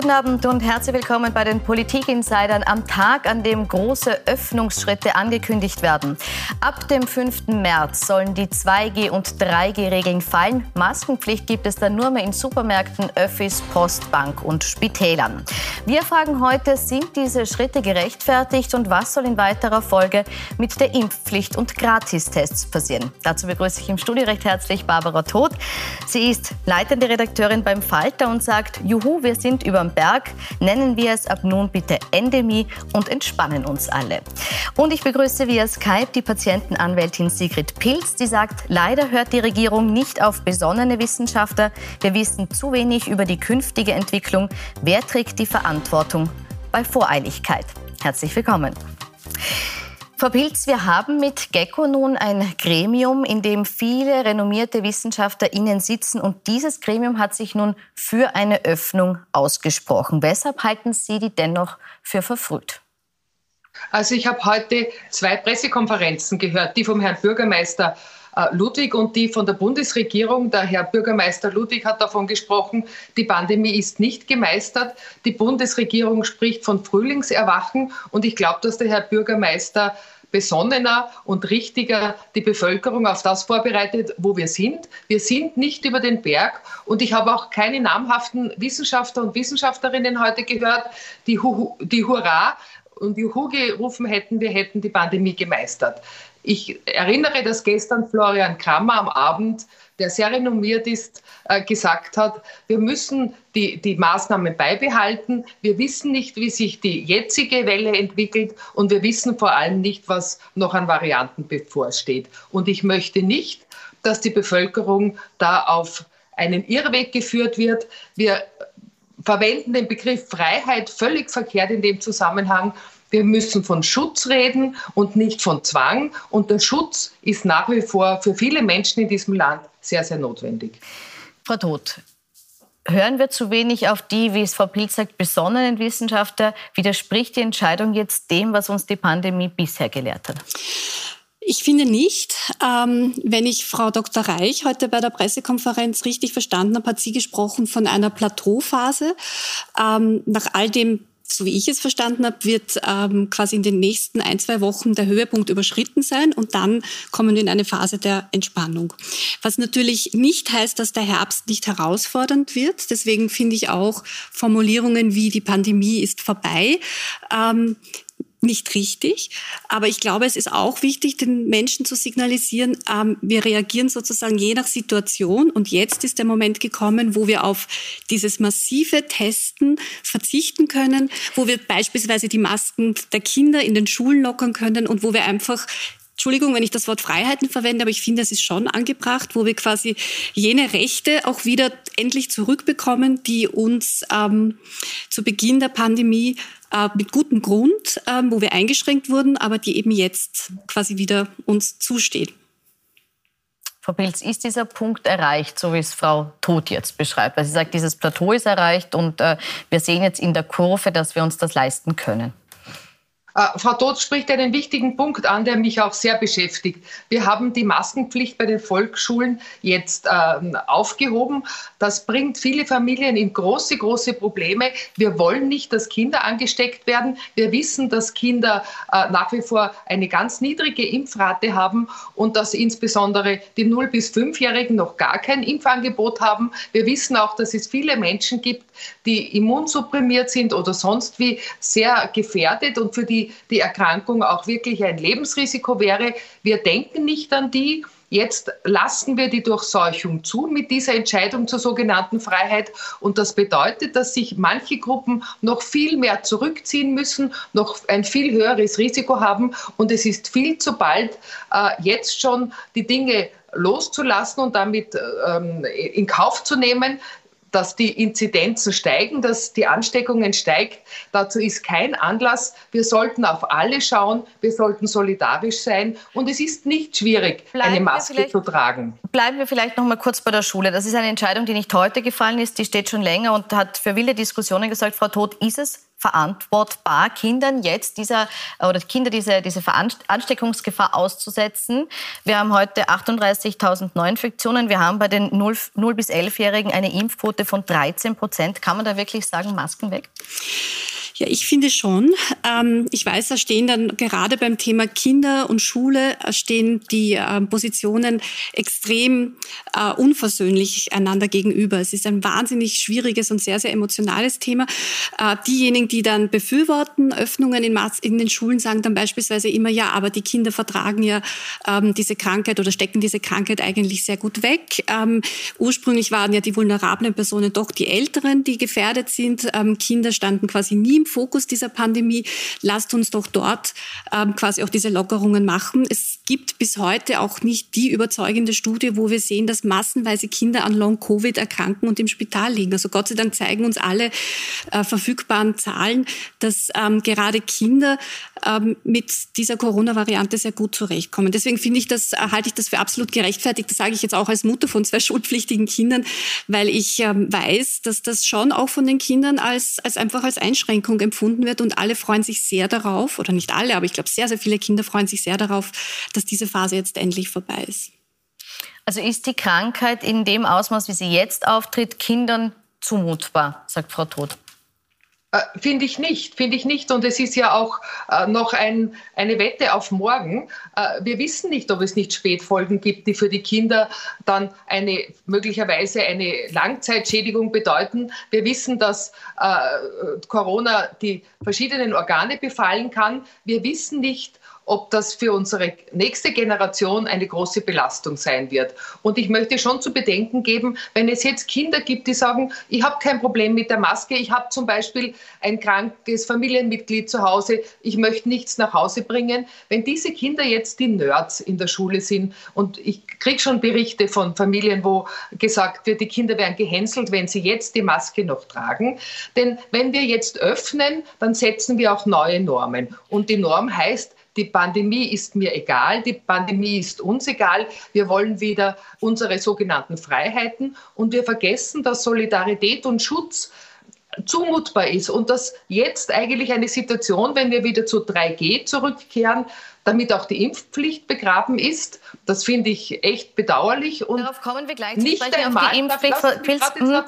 Guten Abend und herzlich willkommen bei den Politik-Insidern am Tag, an dem große Öffnungsschritte angekündigt werden. Ab dem 5. März sollen die 2G- und 3G-Regeln fallen. Maskenpflicht gibt es dann nur mehr in Supermärkten, Öffis, Post, Bank und Spitälern. Wir fragen heute, sind diese Schritte gerechtfertigt und was soll in weiterer Folge mit der Impfpflicht und Gratistests passieren? Dazu begrüße ich im Studio recht herzlich Barbara Todt. Sie ist leitende Redakteurin beim Falter und sagt, juhu, wir sind Berg. Nennen wir es ab nun bitte Endemie und entspannen uns alle. Und ich begrüße via Skype die Patientenanwältin Sigrid Pilz, die sagt, leider hört die Regierung nicht auf besonnene Wissenschaftler. Wir wissen zu wenig über die künftige Entwicklung. Wer trägt die Verantwortung bei Voreiligkeit? Herzlich willkommen. Frau Pilz, wir haben mit GECKO nun ein Gremium, in dem viele renommierte WissenschaftlerInnen sitzen. Und dieses Gremium hat sich nun für eine Öffnung ausgesprochen. Weshalb halten Sie die dennoch für verfrüht? Also ich habe heute zwei Pressekonferenzen gehört, die vom Herrn Bürgermeister Ludwig und die von der Bundesregierung. Der Herr Bürgermeister Ludwig hat davon gesprochen, die Pandemie ist nicht gemeistert. Die Bundesregierung spricht von Frühlingserwachen. Und ich glaube, dass der Herr Bürgermeister besonnener und richtiger die Bevölkerung auf das vorbereitet, wo wir sind. Wir sind nicht über den Berg und ich habe auch keine namhaften Wissenschaftler und Wissenschaftlerinnen heute gehört, die, die Hurra und Juhu gerufen hätten, wir hätten die Pandemie gemeistert. Ich erinnere, dass gestern Florian Krammer am Abend, der sehr renommiert ist, äh, gesagt hat, wir müssen die, die Maßnahmen beibehalten. Wir wissen nicht, wie sich die jetzige Welle entwickelt und wir wissen vor allem nicht, was noch an Varianten bevorsteht. Und ich möchte nicht, dass die Bevölkerung da auf einen Irrweg geführt wird. Wir verwenden den Begriff Freiheit völlig verkehrt in dem Zusammenhang. Wir müssen von Schutz reden und nicht von Zwang. Und der Schutz ist nach wie vor für viele Menschen in diesem Land sehr, sehr notwendig. Frau Todt, hören wir zu wenig auf die, wie es Frau Pilz sagt, besonnenen Wissenschaftler? Widerspricht die Entscheidung jetzt dem, was uns die Pandemie bisher gelehrt hat? Ich finde nicht. Ähm, wenn ich Frau Dr. Reich heute bei der Pressekonferenz richtig verstanden habe, hat sie gesprochen von einer Plateauphase. Ähm, nach all dem so wie ich es verstanden habe, wird ähm, quasi in den nächsten ein, zwei Wochen der Höhepunkt überschritten sein und dann kommen wir in eine Phase der Entspannung. Was natürlich nicht heißt, dass der Herbst nicht herausfordernd wird. Deswegen finde ich auch Formulierungen wie die Pandemie ist vorbei ähm, nicht richtig. Aber ich glaube, es ist auch wichtig, den Menschen zu signalisieren, ähm, wir reagieren sozusagen je nach Situation. Und jetzt ist der Moment gekommen, wo wir auf dieses massive Testen verzichten können, wo wir beispielsweise die Masken der Kinder in den Schulen lockern können und wo wir einfach Entschuldigung, wenn ich das Wort Freiheiten verwende, aber ich finde, das ist schon angebracht, wo wir quasi jene Rechte auch wieder endlich zurückbekommen, die uns ähm, zu Beginn der Pandemie äh, mit gutem Grund, äh, wo wir eingeschränkt wurden, aber die eben jetzt quasi wieder uns zusteht. Frau Pilz, ist dieser Punkt erreicht, so wie es Frau Todt jetzt beschreibt? Weil sie sagt, dieses Plateau ist erreicht und äh, wir sehen jetzt in der Kurve, dass wir uns das leisten können. Äh, Frau Todt spricht einen wichtigen Punkt an, der mich auch sehr beschäftigt. Wir haben die Maskenpflicht bei den Volksschulen jetzt äh, aufgehoben. Das bringt viele Familien in große, große Probleme. Wir wollen nicht, dass Kinder angesteckt werden. Wir wissen, dass Kinder äh, nach wie vor eine ganz niedrige Impfrate haben und dass insbesondere die 0- bis 5-Jährigen noch gar kein Impfangebot haben. Wir wissen auch, dass es viele Menschen gibt, die immunsupprimiert sind oder sonst wie sehr gefährdet und für die die, Erkrankung auch wirklich ein Lebensrisiko wäre. Wir denken nicht an die. Jetzt lassen wir die Durchseuchung zu mit dieser Entscheidung zur sogenannten Freiheit. Und das bedeutet, dass sich manche Gruppen noch viel mehr zurückziehen müssen, noch ein viel höheres Risiko haben. Und es ist viel zu bald, äh, jetzt schon die Dinge loszulassen und damit ähm, in Kauf zu nehmen, dass die Inzidenzen steigen, dass die Ansteckungen steigen. Dazu ist kein Anlass. Wir sollten auf alle schauen. Wir sollten solidarisch sein. Und es ist nicht schwierig, bleiben eine Maske zu tragen. Bleiben wir vielleicht noch mal kurz bei der Schule. Das ist eine Entscheidung, die nicht heute gefallen ist. Die steht schon länger und hat für wilde Diskussionen gesagt. Frau Todt, ist es verantwortbar, Kindern jetzt dieser oder Kinder diese, diese Ansteckungsgefahr auszusetzen. Wir haben heute 38.000 Neuinfektionen. Wir haben bei den 0, 0 bis 11-Jährigen eine Impfquote von 13 Prozent. Kann man da wirklich sagen, Masken weg? Ja, ich finde schon. Ähm, ich weiß, da stehen dann gerade beim Thema Kinder und Schule äh, stehen die äh, Positionen extrem äh, unversöhnlich einander gegenüber. Es ist ein wahnsinnig schwieriges und sehr, sehr emotionales Thema. Äh, diejenigen, die dann befürworten Öffnungen in, in, den Schulen, sagen dann beispielsweise immer, ja, aber die Kinder vertragen ja ähm, diese Krankheit oder stecken diese Krankheit eigentlich sehr gut weg. Ähm, ursprünglich waren ja die vulnerablen Personen doch die Älteren, die gefährdet sind. Ähm, Kinder standen quasi nie im Fokus dieser Pandemie. Lasst uns doch dort ähm, quasi auch diese Lockerungen machen. Es gibt bis heute auch nicht die überzeugende Studie, wo wir sehen, dass massenweise Kinder an Long-Covid erkranken und im Spital liegen. Also Gott sei Dank zeigen uns alle äh, verfügbaren Zahlen, dass ähm, gerade Kinder ähm, mit dieser Corona-Variante sehr gut zurechtkommen. Deswegen finde ich das, halte ich das für absolut gerechtfertigt. Das sage ich jetzt auch als Mutter von zwei schulpflichtigen Kindern, weil ich ähm, weiß, dass das schon auch von den Kindern als, als einfach als Einschränkung empfunden wird und alle freuen sich sehr darauf, oder nicht alle, aber ich glaube sehr, sehr viele Kinder freuen sich sehr darauf, dass diese Phase jetzt endlich vorbei ist. Also ist die Krankheit in dem Ausmaß, wie sie jetzt auftritt, Kindern zumutbar, sagt Frau Todt? Äh, finde ich nicht, finde ich nicht. Und es ist ja auch äh, noch ein, eine Wette auf morgen. Äh, wir wissen nicht, ob es nicht Spätfolgen gibt, die für die Kinder dann eine möglicherweise eine Langzeitschädigung bedeuten. Wir wissen, dass äh, Corona die verschiedenen Organe befallen kann. Wir wissen nicht, ob das für unsere nächste Generation eine große Belastung sein wird. Und ich möchte schon zu bedenken geben, wenn es jetzt Kinder gibt, die sagen, ich habe kein Problem mit der Maske, ich habe zum Beispiel ein krankes Familienmitglied zu Hause, ich möchte nichts nach Hause bringen. Wenn diese Kinder jetzt die Nerds in der Schule sind und ich kriege schon Berichte von Familien, wo gesagt wird, die Kinder werden gehänselt, wenn sie jetzt die Maske noch tragen. Denn wenn wir jetzt öffnen, dann setzen wir auch neue Normen. Und die Norm heißt, die Pandemie ist mir egal, die Pandemie ist uns egal. Wir wollen wieder unsere sogenannten Freiheiten und wir vergessen, dass Solidarität und Schutz zumutbar ist und dass jetzt eigentlich eine Situation, wenn wir wieder zu 3G zurückkehren, damit auch die Impfpflicht begraben ist. Das finde ich echt bedauerlich. Und Darauf kommen wir gleich zu nicht einmal, auf die Impfpflicht. Den,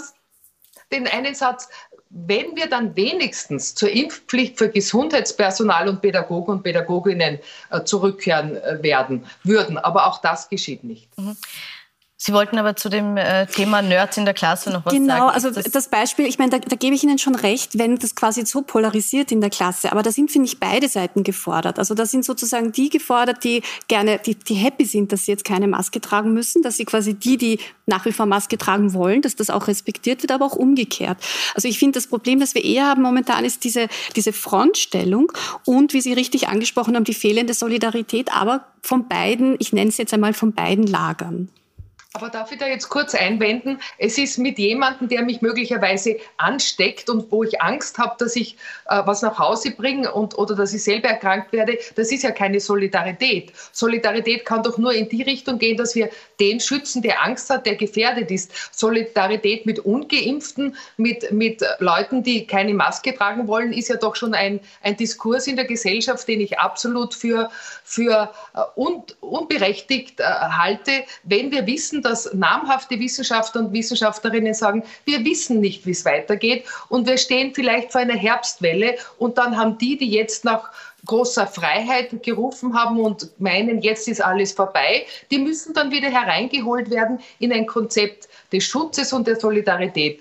den einen Satz, wenn wir dann wenigstens zur Impfpflicht für Gesundheitspersonal und Pädagogen und Pädagoginnen äh, zurückkehren äh, werden würden. Aber auch das geschieht nicht. Mhm. Sie wollten aber zu dem äh, Thema Nerds in der Klasse noch was genau, sagen. Genau, also das, das, Beispiel, ich meine, da, da gebe ich Ihnen schon recht, wenn das quasi so polarisiert in der Klasse. Aber da sind, finde ich, beide Seiten gefordert. Also da sind sozusagen die gefordert, die gerne, die, die happy sind, dass sie jetzt keine Maske tragen müssen, dass sie quasi die, die nach wie vor Maske tragen wollen, dass das auch respektiert wird, aber auch umgekehrt. Also ich finde, das Problem, das wir eher haben momentan, ist diese, diese Frontstellung und, wie Sie richtig angesprochen haben, die fehlende Solidarität, aber von beiden, ich nenne es jetzt einmal von beiden Lagern. Aber darf ich da jetzt kurz einwenden? Es ist mit jemandem, der mich möglicherweise ansteckt und wo ich Angst habe, dass ich äh, was nach Hause bringe oder dass ich selber erkrankt werde. Das ist ja keine Solidarität. Solidarität kann doch nur in die Richtung gehen, dass wir den schützen, der Angst hat, der gefährdet ist. Solidarität mit Ungeimpften, mit, mit Leuten, die keine Maske tragen wollen, ist ja doch schon ein, ein Diskurs in der Gesellschaft, den ich absolut für, für äh, un, unberechtigt äh, halte, wenn wir wissen, dass namhafte Wissenschaftler und Wissenschaftlerinnen sagen, wir wissen nicht, wie es weitergeht. Und wir stehen vielleicht vor einer Herbstwelle und dann haben die, die jetzt nach großer Freiheit gerufen haben und meinen, jetzt ist alles vorbei, die müssen dann wieder hereingeholt werden in ein Konzept des Schutzes und der Solidarität.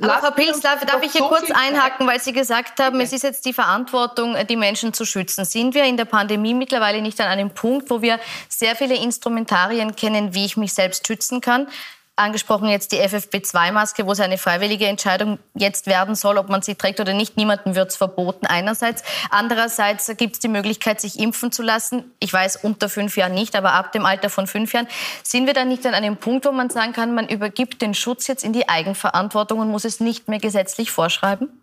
Aber Frau Pilz, darf, darf ich hier so kurz einhaken, weil Sie gesagt haben, es ist jetzt die Verantwortung, die Menschen zu schützen. Sind wir in der Pandemie mittlerweile nicht an einem Punkt, wo wir sehr viele Instrumentarien kennen, wie ich mich selbst schützen kann? Angesprochen jetzt die FFP2-Maske, wo es eine freiwillige Entscheidung jetzt werden soll, ob man sie trägt oder nicht. Niemandem wird es verboten einerseits. Andererseits gibt es die Möglichkeit, sich impfen zu lassen. Ich weiß, unter fünf Jahren nicht, aber ab dem Alter von fünf Jahren. Sind wir dann nicht an einem Punkt, wo man sagen kann, man übergibt den Schutz jetzt in die Eigenverantwortung und muss es nicht mehr gesetzlich vorschreiben?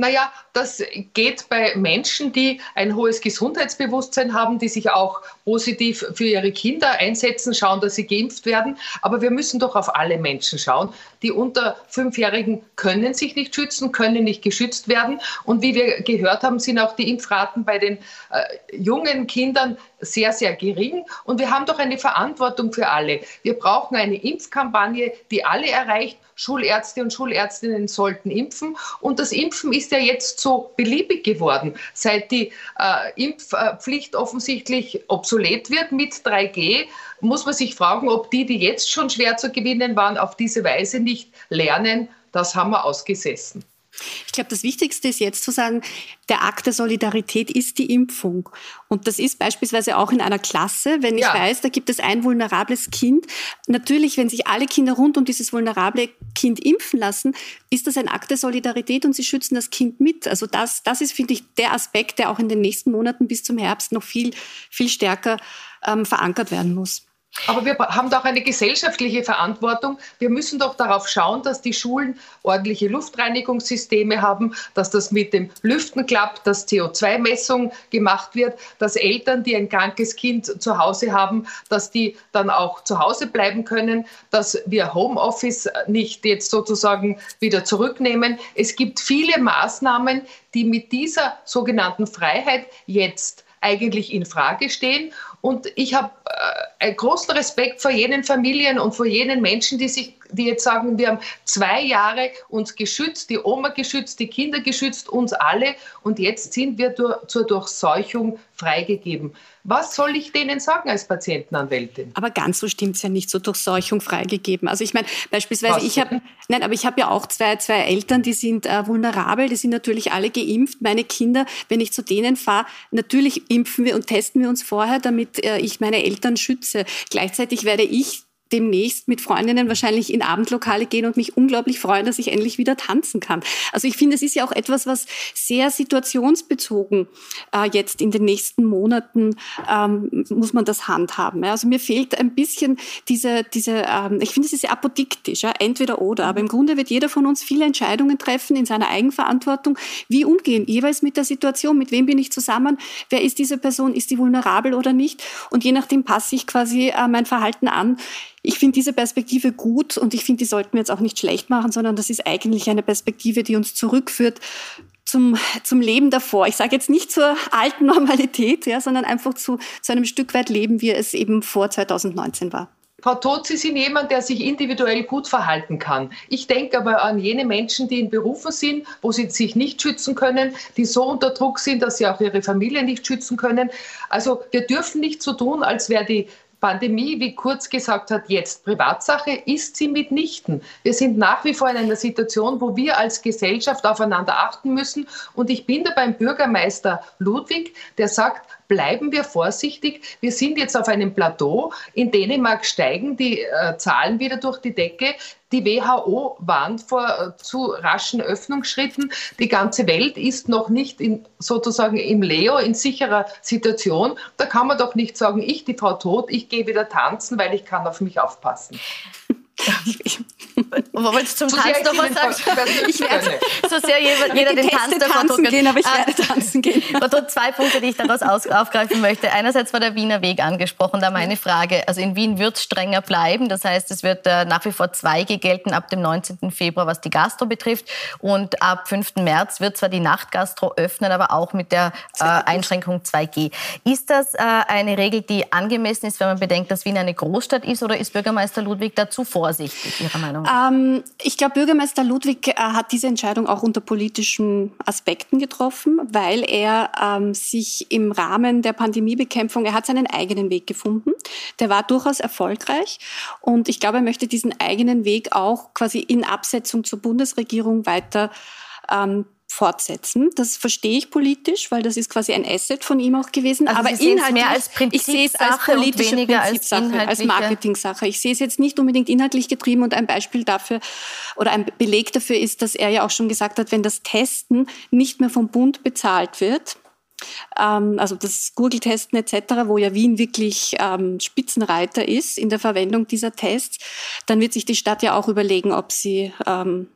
Naja, das geht bei Menschen, die ein hohes Gesundheitsbewusstsein haben, die sich auch positiv für ihre Kinder einsetzen, schauen, dass sie geimpft werden. Aber wir müssen doch auf alle Menschen schauen. Die unter Fünfjährigen können sich nicht schützen, können nicht geschützt werden. Und wie wir gehört haben, sind auch die Impfraten bei den äh, jungen Kindern sehr, sehr gering. Und wir haben doch eine Verantwortung für alle. Wir brauchen eine Impfkampagne, die alle erreicht. Schulärzte und Schulärztinnen sollten impfen. Und das Impfen ist ja jetzt so beliebig geworden, seit die äh, Impfpflicht offensichtlich obsolet wird mit 3G muss man sich fragen, ob die, die jetzt schon schwer zu gewinnen waren, auf diese Weise nicht lernen. Das haben wir ausgesessen. Ich glaube, das Wichtigste ist jetzt zu sagen, der Akt der Solidarität ist die Impfung. Und das ist beispielsweise auch in einer Klasse, wenn ich ja. weiß, da gibt es ein vulnerables Kind. Natürlich, wenn sich alle Kinder rund um dieses vulnerable Kind impfen lassen, ist das ein Akt der Solidarität und sie schützen das Kind mit. Also das, das ist, finde ich, der Aspekt, der auch in den nächsten Monaten bis zum Herbst noch viel, viel stärker ähm, verankert werden muss. Aber wir haben doch eine gesellschaftliche Verantwortung. Wir müssen doch darauf schauen, dass die Schulen ordentliche Luftreinigungssysteme haben, dass das mit dem Lüften klappt, dass CO2-Messung gemacht wird, dass Eltern, die ein krankes Kind zu Hause haben, dass die dann auch zu Hause bleiben können, dass wir Homeoffice nicht jetzt sozusagen wieder zurücknehmen. Es gibt viele Maßnahmen, die mit dieser sogenannten Freiheit jetzt eigentlich in Frage stehen. Und ich habe äh, einen großen Respekt vor jenen Familien und vor jenen Menschen, die sich, die jetzt sagen, wir haben zwei Jahre uns geschützt, die Oma geschützt, die Kinder geschützt, uns alle, und jetzt sind wir durch, zur Durchseuchung freigegeben. Was soll ich denen sagen als Patientenanwältin? Aber ganz so stimmt es ja nicht, zur Durchseuchung freigegeben. Also ich meine, beispielsweise, Was ich habe, nein, aber ich habe ja auch zwei, zwei Eltern, die sind äh, vulnerabel, die sind natürlich alle geimpft. Meine Kinder, wenn ich zu denen fahre, natürlich impfen wir und testen wir uns vorher, damit äh, ich meine Eltern schütze. Gleichzeitig werde ich demnächst mit Freundinnen wahrscheinlich in Abendlokale gehen und mich unglaublich freuen, dass ich endlich wieder tanzen kann. Also ich finde, es ist ja auch etwas, was sehr situationsbezogen äh, jetzt in den nächsten Monaten ähm, muss man das handhaben. Also mir fehlt ein bisschen diese, diese ähm, ich finde, es ist sehr apodiktisch, ja, entweder oder. Aber im Grunde wird jeder von uns viele Entscheidungen treffen in seiner Eigenverantwortung. Wie umgehen jeweils mit der Situation? Mit wem bin ich zusammen? Wer ist diese Person? Ist die vulnerabel oder nicht? Und je nachdem passe ich quasi äh, mein Verhalten an. Ich finde diese Perspektive gut und ich finde, die sollten wir jetzt auch nicht schlecht machen, sondern das ist eigentlich eine Perspektive, die uns zurückführt zum, zum Leben davor. Ich sage jetzt nicht zur alten Normalität, ja, sondern einfach zu, zu einem Stück weit Leben, wie es eben vor 2019 war. Frau Todt, Sie sind jemand, der sich individuell gut verhalten kann. Ich denke aber an jene Menschen, die in Berufen sind, wo sie sich nicht schützen können, die so unter Druck sind, dass sie auch ihre Familie nicht schützen können. Also wir dürfen nicht so tun, als wäre die Pandemie, wie Kurz gesagt hat, jetzt Privatsache, ist sie mitnichten. Wir sind nach wie vor in einer Situation, wo wir als Gesellschaft aufeinander achten müssen. Und ich bin da beim Bürgermeister Ludwig, der sagt, bleiben wir vorsichtig. Wir sind jetzt auf einem Plateau. In Dänemark steigen die äh, Zahlen wieder durch die Decke. Die WHO warnt vor äh, zu raschen Öffnungsschritten. Die ganze Welt ist noch nicht in, sozusagen im Leo, in sicherer Situation. Da kann man doch nicht sagen, ich, die Frau Tod, ich gehe wieder tanzen, weil ich kann auf mich aufpassen. Du zum so Tanz noch was sagen? Ich werde so sehr jeder, jeder den Tanz der tanzen gehen, aber ich werde tanzen gehen. zwei Punkte, die ich daraus aufgreifen möchte. Einerseits war der Wiener Weg angesprochen. Da meine Frage, also in Wien wird es strenger bleiben. Das heißt, es wird äh, nach wie vor 2G gelten ab dem 19. Februar, was die Gastro betrifft. Und ab 5. März wird zwar die Nachtgastro öffnen, aber auch mit der äh, Einschränkung 2G. Ist das äh, eine Regel, die angemessen ist, wenn man bedenkt, dass Wien eine Großstadt ist, oder ist Bürgermeister Ludwig dazu vorsichtig, Ihrer Meinung nach? Ähm, ich glaube, Bürgermeister Ludwig äh, hat diese Entscheidung auch unter politischen Aspekten getroffen, weil er ähm, sich im Rahmen der Pandemiebekämpfung, er hat seinen eigenen Weg gefunden. Der war durchaus erfolgreich und ich glaube, er möchte diesen eigenen Weg auch quasi in Absetzung zur Bundesregierung weiter ähm, fortsetzen. Das verstehe ich politisch, weil das ist quasi ein Asset von ihm auch gewesen. Also aber inhaltlich, mehr als ich sehe es als politische Prinzipsache, als, als Marketing-Sache. Ich sehe es jetzt nicht unbedingt inhaltlich getrieben und ein Beispiel dafür oder ein Beleg dafür ist, dass er ja auch schon gesagt hat, wenn das Testen nicht mehr vom Bund bezahlt wird, ähm, also das Google-Testen etc., wo ja Wien wirklich ähm, Spitzenreiter ist in der Verwendung dieser Tests, dann wird sich die Stadt ja auch überlegen, ob sie ähm,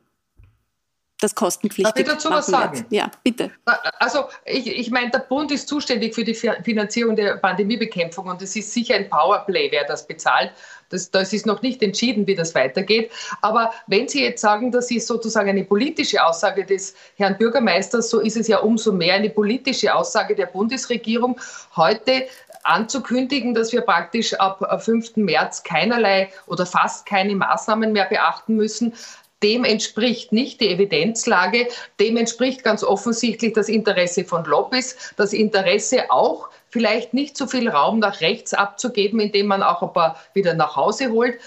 das kostenpflichtig Darf ich dazu was sagen? Wird. Ja, bitte. Also ich, ich meine, der Bund ist zuständig für die Finanzierung der Pandemiebekämpfung und es ist sicher ein Powerplay, wer das bezahlt. Das, das ist noch nicht entschieden, wie das weitergeht. Aber wenn Sie jetzt sagen, das ist sozusagen eine politische Aussage des Herrn Bürgermeisters, so ist es ja umso mehr eine politische Aussage der Bundesregierung, heute anzukündigen, dass wir praktisch ab 5. März keinerlei oder fast keine Maßnahmen mehr beachten müssen, dem entspricht nicht die Evidenzlage, dem entspricht ganz offensichtlich das Interesse von Lobbys, das Interesse auch vielleicht nicht so viel Raum nach rechts abzugeben, indem man auch ein paar wieder nach Hause holt.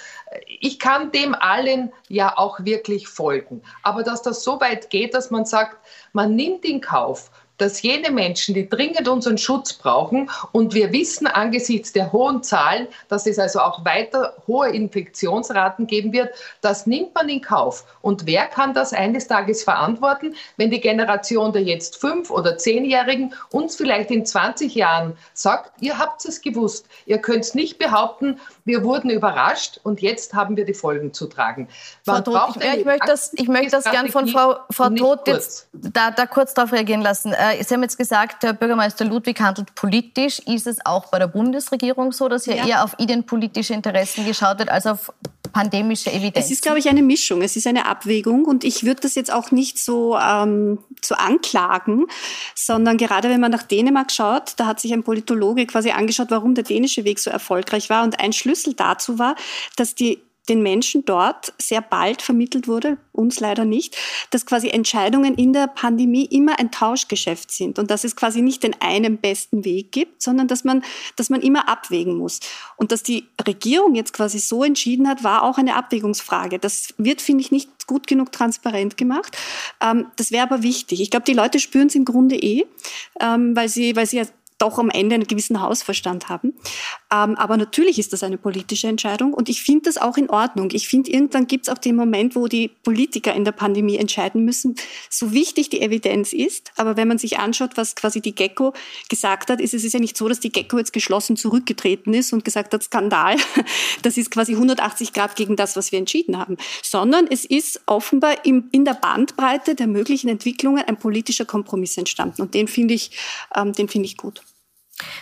Ich kann dem allen ja auch wirklich folgen. Aber dass das so weit geht, dass man sagt, man nimmt in Kauf, dass jene Menschen, die dringend unseren Schutz brauchen, und wir wissen angesichts der hohen Zahlen, dass es also auch weiter hohe Infektionsraten geben wird, das nimmt man in Kauf. Und wer kann das eines Tages verantworten, wenn die Generation der jetzt fünf- oder zehnjährigen uns vielleicht in 20 Jahren sagt, ihr habt es gewusst, ihr könnt es nicht behaupten, wir wurden überrascht und jetzt haben wir die Folgen zu tragen. Man Frau Todt, ich, ich, möchte das, ich möchte das gern von Frau, Frau Todt jetzt da, da kurz darauf reagieren lassen. Äh, Sie haben jetzt gesagt, Herr Bürgermeister Ludwig handelt politisch. Ist es auch bei der Bundesregierung so, dass hier ja. eher auf innenpolitische Interessen geschaut wird als auf pandemische Evidenz? Es ist, glaube ich, eine Mischung. Es ist eine Abwägung und ich würde das jetzt auch nicht so, ähm, so anklagen, sondern gerade wenn man nach Dänemark schaut, da hat sich ein Politologe quasi angeschaut, warum der dänische Weg so erfolgreich war und ein Schlüssel dazu war, dass die den Menschen dort sehr bald vermittelt wurde, uns leider nicht, dass quasi Entscheidungen in der Pandemie immer ein Tauschgeschäft sind und dass es quasi nicht den einen besten Weg gibt, sondern dass man, dass man immer abwägen muss. Und dass die Regierung jetzt quasi so entschieden hat, war auch eine Abwägungsfrage. Das wird, finde ich, nicht gut genug transparent gemacht. Ähm, das wäre aber wichtig. Ich glaube, die Leute spüren es im Grunde eh, ähm, weil sie, weil sie ja doch am Ende einen gewissen Hausverstand haben. Ähm, aber natürlich ist das eine politische Entscheidung und ich finde das auch in Ordnung. Ich finde, irgendwann gibt es auch den Moment, wo die Politiker in der Pandemie entscheiden müssen, so wichtig die Evidenz ist. Aber wenn man sich anschaut, was quasi die Gecko gesagt hat, ist es ist ja nicht so, dass die Gecko jetzt geschlossen zurückgetreten ist und gesagt hat, Skandal, das ist quasi 180 Grad gegen das, was wir entschieden haben, sondern es ist offenbar im, in der Bandbreite der möglichen Entwicklungen ein politischer Kompromiss entstanden und den finde ich, ähm, den finde ich gut.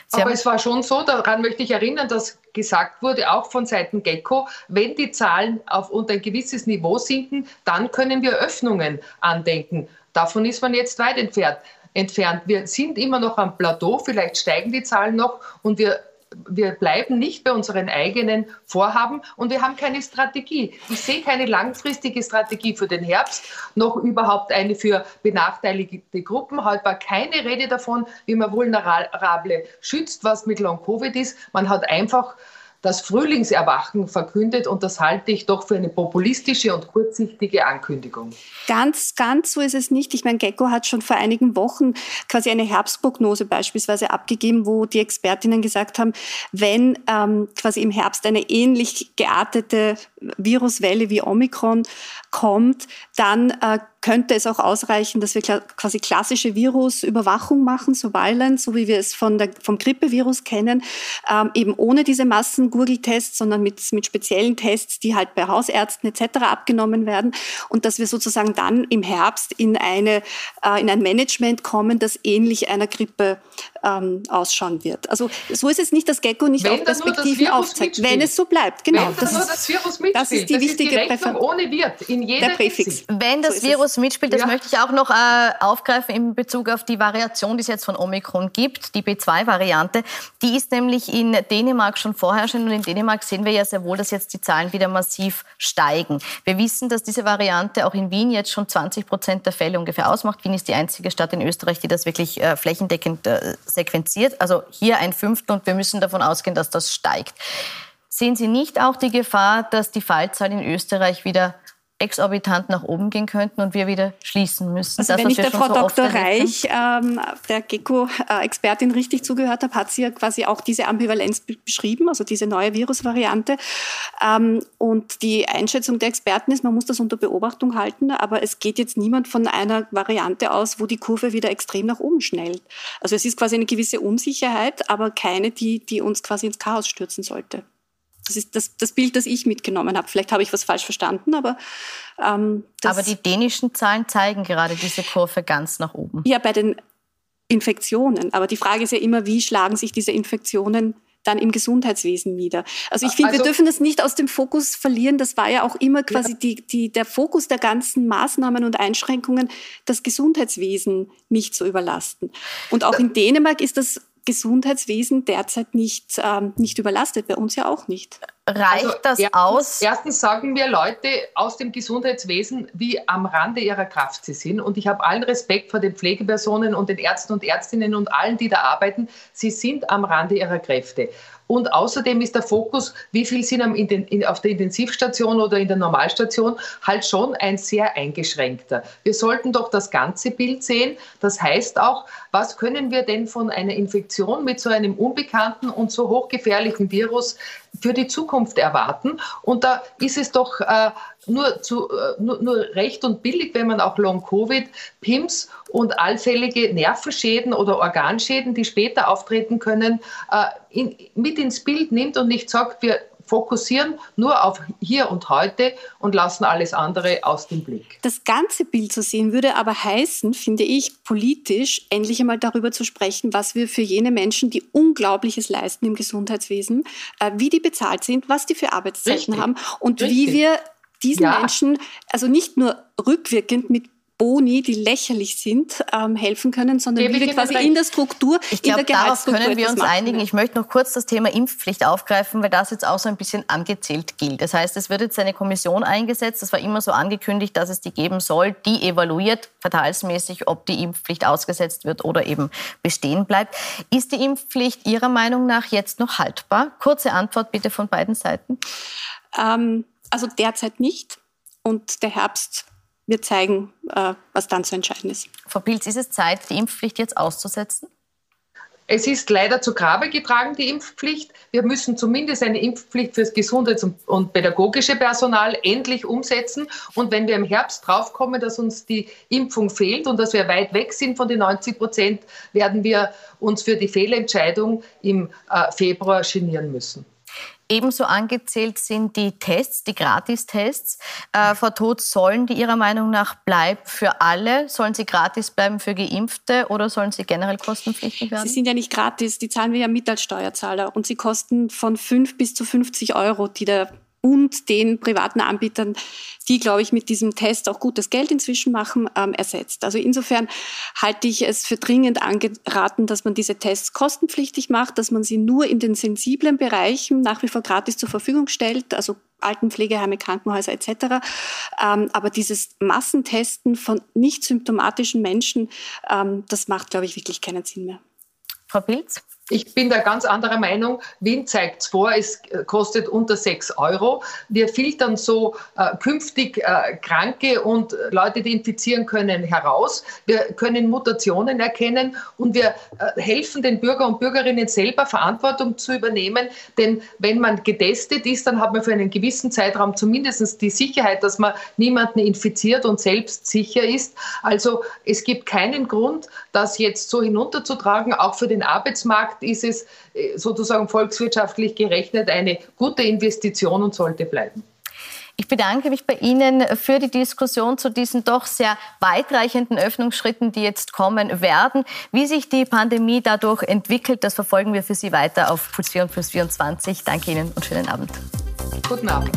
Sie Aber es war schon so, daran möchte ich erinnern, dass gesagt wurde, auch von Seiten Gecko, wenn die Zahlen auf unter ein gewisses Niveau sinken, dann können wir Öffnungen andenken. Davon ist man jetzt weit entfernt. entfernt. Wir sind immer noch am Plateau, vielleicht steigen die Zahlen noch und wir wir bleiben nicht bei unseren eigenen Vorhaben und wir haben keine Strategie. Ich sehe keine langfristige Strategie für den Herbst, noch überhaupt eine für benachteiligte Gruppen. Heute war keine Rede davon, wie man Vulnerable schützt, was mit Long-Covid ist. Man hat einfach das Frühlingserwachen verkündet und das halte ich doch für eine populistische und kurzsichtige Ankündigung. Ganz, ganz so ist es nicht. Ich meine, Gecko hat schon vor einigen Wochen quasi eine Herbstprognose beispielsweise abgegeben, wo die Expertinnen gesagt haben, wenn ähm, quasi im Herbst eine ähnlich geartete Viruswelle wie Omikron kommt, dann äh, könnte es auch ausreichen, dass wir quasi klassische Virusüberwachung machen, Surveillance, so wie wir es von der, vom Grippevirus kennen, ähm, eben ohne diese Massen-Gurgeltests, sondern mit, mit speziellen Tests, die halt bei Hausärzten etc. abgenommen werden und dass wir sozusagen dann im Herbst in, eine, äh, in ein Management kommen, das ähnlich einer Grippe ähm, ausschauen wird. Also so ist es nicht, dass Gecko nicht Wenn auch Perspektiven aufzeigt. Wenn es so bleibt, genau. Wenn das, ist, das Virus mitspielt. Das ist die das wichtige ist die ohne Wirt in jeder der Präfix. Wenn das so Virus mitspielt, das ja. möchte ich auch noch äh, aufgreifen in Bezug auf die Variation, die es jetzt von Omikron gibt, die B2-Variante. Die ist nämlich in Dänemark schon vorher schon und in Dänemark sehen wir ja sehr wohl, dass jetzt die Zahlen wieder massiv steigen. Wir wissen, dass diese Variante auch in Wien jetzt schon 20 Prozent der Fälle ungefähr ausmacht. Wien ist die einzige Stadt in Österreich, die das wirklich äh, flächendeckend äh, sequenziert. Also hier ein Fünftel und wir müssen davon ausgehen, dass das steigt. Sehen Sie nicht auch die Gefahr, dass die Fallzahlen in Österreich wieder exorbitant nach oben gehen könnten und wir wieder schließen müssen. Also das, wenn ich der Frau so Dr. Reich, ähm, der GECO-Expertin, richtig zugehört habe, hat sie ja quasi auch diese Ambivalenz beschrieben, also diese neue Virusvariante. Ähm, und die Einschätzung der Experten ist, man muss das unter Beobachtung halten, aber es geht jetzt niemand von einer Variante aus, wo die Kurve wieder extrem nach oben schnellt. Also es ist quasi eine gewisse Unsicherheit, aber keine, die, die uns quasi ins Chaos stürzen sollte. Das ist das, das Bild, das ich mitgenommen habe. Vielleicht habe ich was falsch verstanden, aber ähm, Aber die dänischen Zahlen zeigen gerade diese Kurve ganz nach oben. Ja, bei den Infektionen. Aber die Frage ist ja immer, wie schlagen sich diese Infektionen dann im Gesundheitswesen nieder. Also ich finde, also, wir dürfen das nicht aus dem Fokus verlieren. Das war ja auch immer quasi ja. die, die, der Fokus der ganzen Maßnahmen und Einschränkungen, das Gesundheitswesen nicht zu überlasten. Und auch in Dänemark ist das Gesundheitswesen derzeit nicht, ähm, nicht überlastet, bei uns ja auch nicht. Reicht also, das erstens, aus? Erstens sagen mir Leute aus dem Gesundheitswesen, wie am Rande ihrer Kraft sie sind. Und ich habe allen Respekt vor den Pflegepersonen und den Ärzten und Ärztinnen und allen, die da arbeiten. Sie sind am Rande ihrer Kräfte. Und außerdem ist der Fokus, wie viel sind auf der Intensivstation oder in der Normalstation, halt schon ein sehr eingeschränkter. Wir sollten doch das ganze Bild sehen. Das heißt auch, was können wir denn von einer Infektion mit so einem unbekannten und so hochgefährlichen Virus für die Zukunft erwarten? Und da ist es doch äh, nur, zu, äh, nur, nur recht und billig, wenn man auch Long-Covid, PIMS und allfällige Nervenschäden oder Organschäden, die später auftreten können, äh, in, mit ins Bild nimmt und nicht sagt, wir fokussieren nur auf hier und heute und lassen alles andere aus dem Blick. Das ganze Bild zu sehen würde aber heißen, finde ich, politisch endlich einmal darüber zu sprechen, was wir für jene Menschen, die Unglaubliches leisten im Gesundheitswesen, äh, wie die bezahlt sind, was die für Arbeitszeiten Richtig. haben und Richtig. wie wir diesen ja. Menschen also nicht nur rückwirkend mit Boni, die lächerlich sind, ähm, helfen können, sondern wie wir quasi in der Struktur, ich glaub, in der darauf können wir uns einigen. Ich möchte noch kurz das Thema Impfpflicht aufgreifen, weil das jetzt auch so ein bisschen angezählt gilt. Das heißt, es wird jetzt eine Kommission eingesetzt. Das war immer so angekündigt, dass es die geben soll, die evaluiert quartalsmäßig, ob die Impfpflicht ausgesetzt wird oder eben bestehen bleibt. Ist die Impfpflicht Ihrer Meinung nach jetzt noch haltbar? Kurze Antwort bitte von beiden Seiten. Ähm also derzeit nicht. Und der Herbst wird zeigen, äh, was dann zu entscheiden ist. Frau Pilz, ist es Zeit, die Impfpflicht jetzt auszusetzen? Es ist leider zu Grabe getragen, die Impfpflicht. Wir müssen zumindest eine Impfpflicht für das Gesundheits- und pädagogische Personal endlich umsetzen. Und wenn wir im Herbst draufkommen, dass uns die Impfung fehlt und dass wir weit weg sind von den 90 Prozent, werden wir uns für die Fehlentscheidung im äh, Februar genieren müssen. Ebenso angezählt sind die Tests, die Gratistests. Äh, Frau Todt, sollen die Ihrer Meinung nach bleiben für alle? Sollen sie gratis bleiben für Geimpfte oder sollen sie generell kostenpflichtig werden? Sie sind ja nicht gratis, die zahlen wir ja mit als Steuerzahler und sie kosten von 5 bis zu 50 Euro, die der und den privaten Anbietern, die, glaube ich, mit diesem Test auch gutes Geld inzwischen machen, ähm, ersetzt. Also insofern halte ich es für dringend angeraten, dass man diese Tests kostenpflichtig macht, dass man sie nur in den sensiblen Bereichen nach wie vor gratis zur Verfügung stellt, also Altenpflegeheime, Krankenhäuser etc. Ähm, aber dieses Massentesten von nicht symptomatischen Menschen, ähm, das macht, glaube ich, wirklich keinen Sinn mehr. Frau Pilz? Ich bin da ganz anderer Meinung. Wien zeigt es vor, es kostet unter 6 Euro. Wir filtern so äh, künftig äh, Kranke und Leute, die infizieren können, heraus. Wir können Mutationen erkennen und wir äh, helfen den Bürger und Bürgerinnen selber, Verantwortung zu übernehmen. Denn wenn man getestet ist, dann hat man für einen gewissen Zeitraum zumindest die Sicherheit, dass man niemanden infiziert und selbst sicher ist. Also es gibt keinen Grund, das jetzt so hinunterzutragen, auch für den Arbeitsmarkt Fakt ist es äh, sozusagen volkswirtschaftlich gerechnet eine gute Investition und sollte bleiben. Ich bedanke mich bei Ihnen für die Diskussion zu diesen doch sehr weitreichenden Öffnungsschritten, die jetzt kommen werden. Wie sich die Pandemie dadurch entwickelt, das verfolgen wir für Sie weiter auf Puls 4 und Puls 24. Danke Ihnen und schönen Abend. Guten Abend.